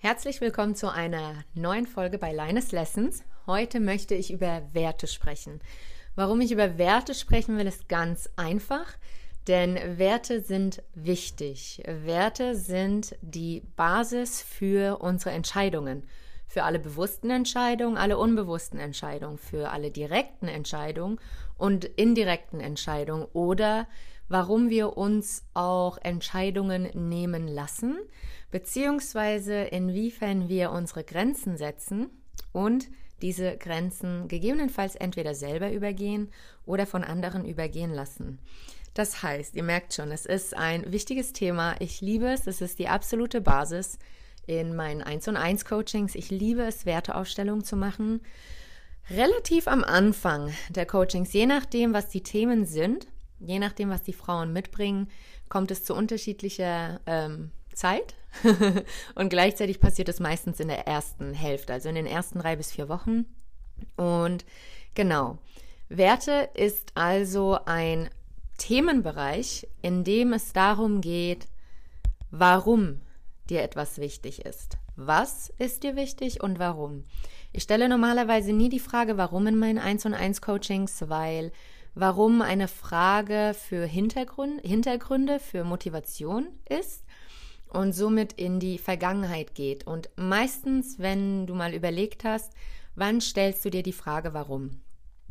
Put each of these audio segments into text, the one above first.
Herzlich willkommen zu einer neuen Folge bei Linus Lessons. Heute möchte ich über Werte sprechen. Warum ich über Werte sprechen will, ist ganz einfach, denn Werte sind wichtig. Werte sind die Basis für unsere Entscheidungen. Für alle bewussten Entscheidungen, alle unbewussten Entscheidungen, für alle direkten Entscheidungen und indirekten Entscheidungen oder warum wir uns auch Entscheidungen nehmen lassen, beziehungsweise inwiefern wir unsere Grenzen setzen und diese Grenzen gegebenenfalls entweder selber übergehen oder von anderen übergehen lassen. Das heißt, ihr merkt schon, es ist ein wichtiges Thema. Ich liebe es. Es ist die absolute Basis in meinen 1 und 1 Coachings. Ich liebe es, Werteaufstellungen zu machen. Relativ am Anfang der Coachings, je nachdem, was die Themen sind, je nachdem, was die Frauen mitbringen, kommt es zu unterschiedlicher ähm, Zeit. und gleichzeitig passiert es meistens in der ersten Hälfte, also in den ersten drei bis vier Wochen. Und genau, Werte ist also ein Themenbereich, in dem es darum geht, warum dir etwas wichtig ist. Was ist dir wichtig und warum? Ich stelle normalerweise nie die Frage, warum in meinen 1 und 1 Coachings, weil warum eine Frage für Hintergrund, Hintergründe, für Motivation ist und somit in die Vergangenheit geht. Und meistens, wenn du mal überlegt hast, wann stellst du dir die Frage, warum?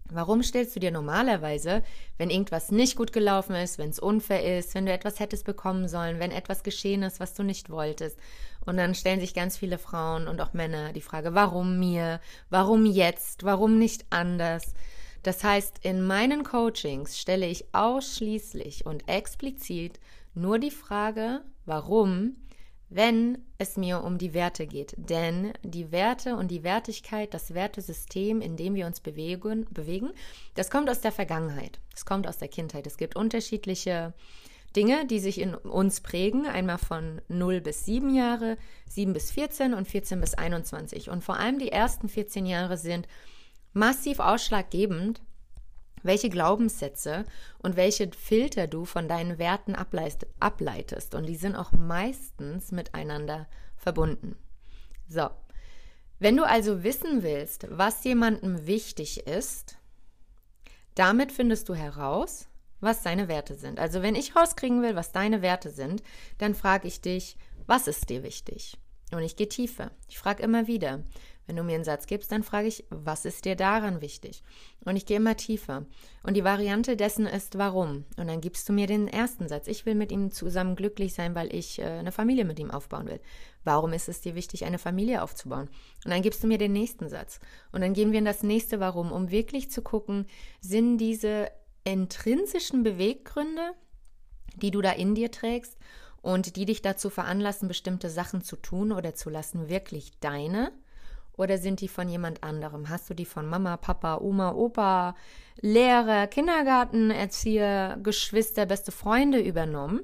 Warum stellst du dir normalerweise, wenn irgendwas nicht gut gelaufen ist, wenn es unfair ist, wenn du etwas hättest bekommen sollen, wenn etwas geschehen ist, was du nicht wolltest? Und dann stellen sich ganz viele Frauen und auch Männer die Frage, warum mir? Warum jetzt? Warum nicht anders? Das heißt, in meinen Coachings stelle ich ausschließlich und explizit nur die Frage, warum, wenn es mir um die Werte geht. Denn die Werte und die Wertigkeit, das Wertesystem, in dem wir uns bewegen, bewegen, das kommt aus der Vergangenheit. Das kommt aus der Kindheit. Es gibt unterschiedliche Dinge, die sich in uns prägen, einmal von 0 bis 7 Jahre, 7 bis 14 und 14 bis 21. Und vor allem die ersten 14 Jahre sind massiv ausschlaggebend, welche Glaubenssätze und welche Filter du von deinen Werten ableitest. Und die sind auch meistens miteinander verbunden. So, wenn du also wissen willst, was jemandem wichtig ist, damit findest du heraus, was deine Werte sind. Also wenn ich rauskriegen will, was deine Werte sind, dann frage ich dich, was ist dir wichtig? Und ich gehe tiefer. Ich frage immer wieder, wenn du mir einen Satz gibst, dann frage ich, was ist dir daran wichtig? Und ich gehe immer tiefer. Und die Variante dessen ist, warum? Und dann gibst du mir den ersten Satz. Ich will mit ihm zusammen glücklich sein, weil ich äh, eine Familie mit ihm aufbauen will. Warum ist es dir wichtig, eine Familie aufzubauen? Und dann gibst du mir den nächsten Satz. Und dann gehen wir in das nächste Warum, um wirklich zu gucken, sind diese intrinsischen Beweggründe, die du da in dir trägst und die dich dazu veranlassen, bestimmte Sachen zu tun oder zu lassen, wirklich deine? Oder sind die von jemand anderem? Hast du die von Mama, Papa, Oma, Opa, Lehrer, Kindergarten, Erzieher, Geschwister, beste Freunde übernommen?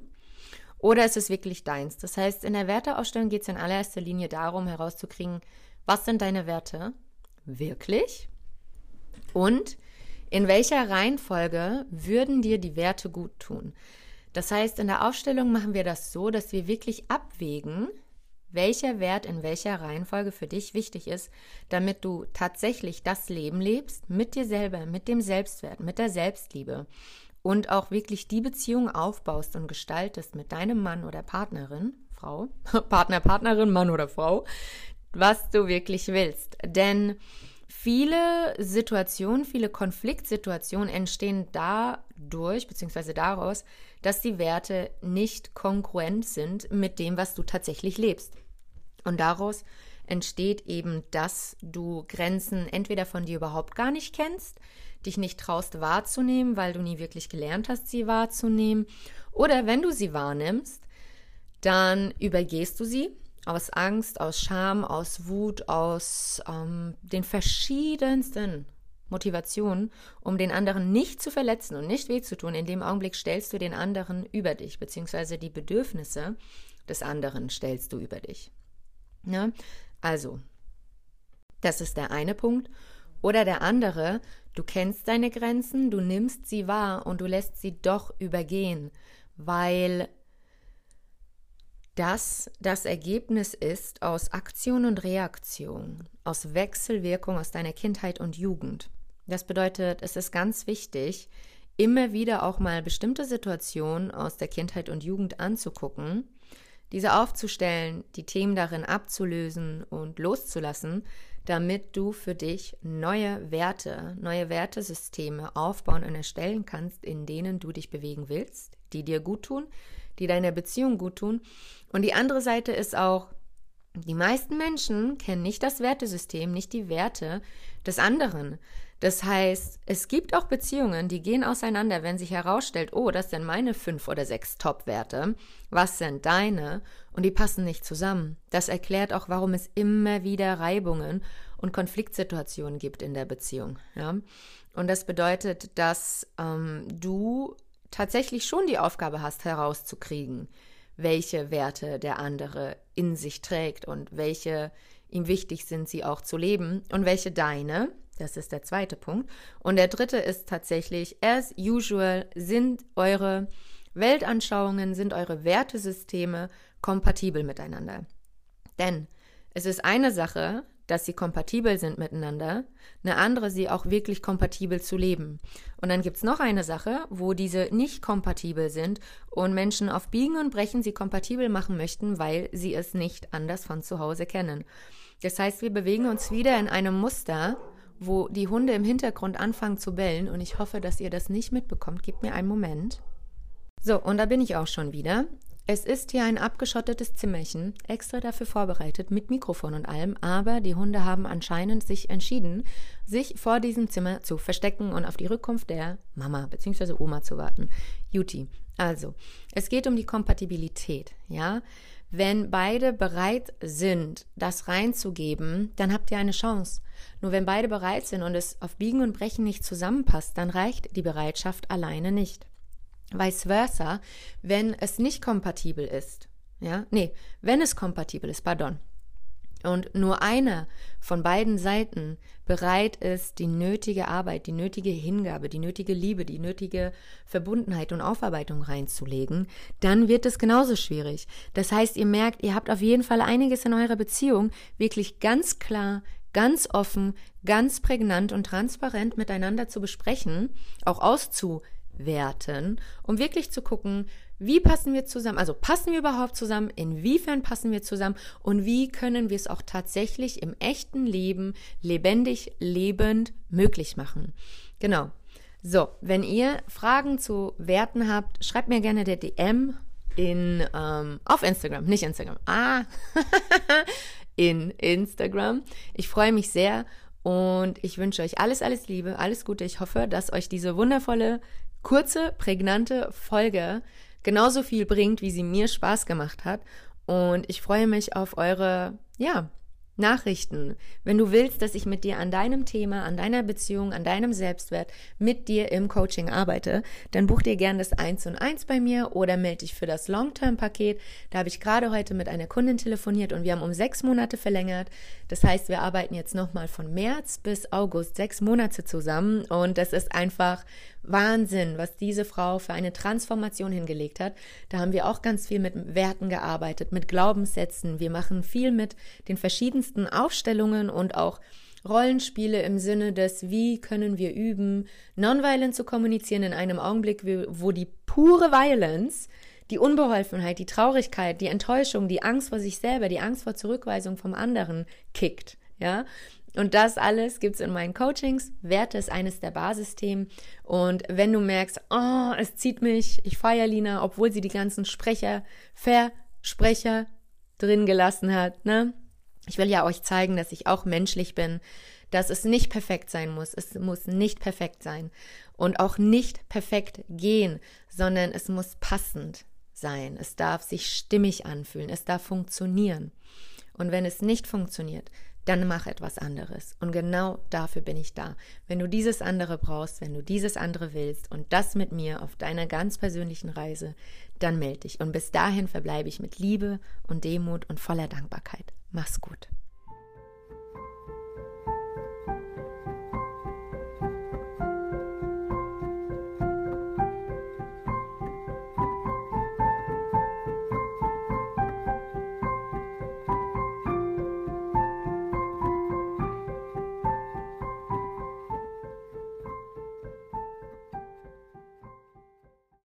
Oder ist es wirklich deins? Das heißt, in der Werteausstellung geht es in allererster Linie darum, herauszukriegen, was sind deine Werte? Wirklich? Und in welcher Reihenfolge würden dir die Werte gut tun? Das heißt, in der Aufstellung machen wir das so, dass wir wirklich abwägen, welcher Wert in welcher Reihenfolge für dich wichtig ist, damit du tatsächlich das Leben lebst mit dir selber, mit dem Selbstwert, mit der Selbstliebe und auch wirklich die Beziehung aufbaust und gestaltest mit deinem Mann oder Partnerin, Frau, Partner, Partnerin, Mann oder Frau, was du wirklich willst. Denn viele Situationen, viele Konfliktsituationen entstehen dadurch, beziehungsweise daraus, dass die Werte nicht konkurrent sind mit dem, was du tatsächlich lebst. Und daraus entsteht eben, dass du Grenzen entweder von dir überhaupt gar nicht kennst, dich nicht traust wahrzunehmen, weil du nie wirklich gelernt hast, sie wahrzunehmen, oder wenn du sie wahrnimmst, dann übergehst du sie aus Angst, aus Scham, aus Wut, aus ähm, den verschiedensten Motivationen, um den anderen nicht zu verletzen und nicht weh zu tun. In dem Augenblick stellst du den anderen über dich, beziehungsweise die Bedürfnisse des anderen stellst du über dich. Ja? Also, das ist der eine Punkt. Oder der andere, du kennst deine Grenzen, du nimmst sie wahr und du lässt sie doch übergehen, weil das das Ergebnis ist aus Aktion und Reaktion, aus Wechselwirkung aus deiner Kindheit und Jugend. Das bedeutet, es ist ganz wichtig, immer wieder auch mal bestimmte Situationen aus der Kindheit und Jugend anzugucken, diese aufzustellen, die Themen darin abzulösen und loszulassen, damit du für dich neue Werte, neue Wertesysteme aufbauen und erstellen kannst, in denen du dich bewegen willst, die dir gut tun, die deiner Beziehung gut tun. Und die andere Seite ist auch, die meisten Menschen kennen nicht das Wertesystem, nicht die Werte des anderen. Das heißt, es gibt auch Beziehungen, die gehen auseinander, wenn sich herausstellt, oh, das sind meine fünf oder sechs Top-Werte, was sind deine? Und die passen nicht zusammen. Das erklärt auch, warum es immer wieder Reibungen und Konfliktsituationen gibt in der Beziehung. Ja? Und das bedeutet, dass ähm, du tatsächlich schon die Aufgabe hast, herauszukriegen, welche Werte der andere in sich trägt und welche ihm wichtig sind, sie auch zu leben und welche deine. Das ist der zweite Punkt. Und der dritte ist tatsächlich, as usual, sind eure Weltanschauungen, sind eure Wertesysteme kompatibel miteinander. Denn es ist eine Sache, dass sie kompatibel sind miteinander, eine andere, sie auch wirklich kompatibel zu leben. Und dann gibt es noch eine Sache, wo diese nicht kompatibel sind und Menschen auf Biegen und Brechen sie kompatibel machen möchten, weil sie es nicht anders von zu Hause kennen. Das heißt, wir bewegen uns wieder in einem Muster, wo die Hunde im Hintergrund anfangen zu bellen und ich hoffe, dass ihr das nicht mitbekommt. Gebt mir einen Moment. So, und da bin ich auch schon wieder. Es ist hier ein abgeschottetes Zimmerchen, extra dafür vorbereitet, mit Mikrofon und allem, aber die Hunde haben anscheinend sich entschieden, sich vor diesem Zimmer zu verstecken und auf die Rückkunft der Mama bzw. Oma zu warten. Juti. Also, es geht um die Kompatibilität, ja. Wenn beide bereit sind, das reinzugeben, dann habt ihr eine Chance. Nur wenn beide bereit sind und es auf Biegen und Brechen nicht zusammenpasst, dann reicht die Bereitschaft alleine nicht. Vice versa, wenn es nicht kompatibel ist. Ja, nee, wenn es kompatibel ist, pardon. Und nur einer von beiden Seiten bereit ist, die nötige Arbeit, die nötige Hingabe, die nötige Liebe, die nötige Verbundenheit und Aufarbeitung reinzulegen, dann wird es genauso schwierig. Das heißt, ihr merkt, ihr habt auf jeden Fall einiges in eurer Beziehung wirklich ganz klar, ganz offen, ganz prägnant und transparent miteinander zu besprechen, auch auszu werten, um wirklich zu gucken, wie passen wir zusammen, also passen wir überhaupt zusammen, inwiefern passen wir zusammen und wie können wir es auch tatsächlich im echten Leben lebendig, lebend möglich machen. Genau. So, wenn ihr Fragen zu Werten habt, schreibt mir gerne der DM in ähm, auf Instagram, nicht Instagram. Ah, in Instagram. Ich freue mich sehr und ich wünsche euch alles, alles Liebe, alles Gute. Ich hoffe, dass euch diese wundervolle kurze, prägnante Folge genauso viel bringt, wie sie mir Spaß gemacht hat. Und ich freue mich auf eure, ja, Nachrichten. Wenn du willst, dass ich mit dir an deinem Thema, an deiner Beziehung, an deinem Selbstwert mit dir im Coaching arbeite, dann buch dir gern das 1 und 1 bei mir oder melde dich für das Long-Term-Paket. Da habe ich gerade heute mit einer Kundin telefoniert und wir haben um sechs Monate verlängert. Das heißt, wir arbeiten jetzt nochmal von März bis August sechs Monate zusammen und das ist einfach Wahnsinn, was diese Frau für eine Transformation hingelegt hat. Da haben wir auch ganz viel mit Werten gearbeitet, mit Glaubenssätzen. Wir machen viel mit den verschiedensten Aufstellungen und auch Rollenspiele im Sinne des, wie können wir üben, nonviolent zu kommunizieren in einem Augenblick, wo die pure Violence, die Unbeholfenheit, die Traurigkeit, die Enttäuschung, die Angst vor sich selber, die Angst vor Zurückweisung vom anderen kickt. Ja, und das alles gibt's in meinen Coachings. Werte ist eines der Basisthemen. Und wenn du merkst, oh, es zieht mich, ich feiere Lina, obwohl sie die ganzen Sprecher, Versprecher drin gelassen hat, ne? Ich will ja euch zeigen, dass ich auch menschlich bin, dass es nicht perfekt sein muss. Es muss nicht perfekt sein und auch nicht perfekt gehen, sondern es muss passend sein. Es darf sich stimmig anfühlen. Es darf funktionieren. Und wenn es nicht funktioniert, dann mach etwas anderes. Und genau dafür bin ich da. Wenn du dieses andere brauchst, wenn du dieses andere willst und das mit mir auf deiner ganz persönlichen Reise, dann melde dich. Und bis dahin verbleibe ich mit Liebe und Demut und voller Dankbarkeit. Mach's gut.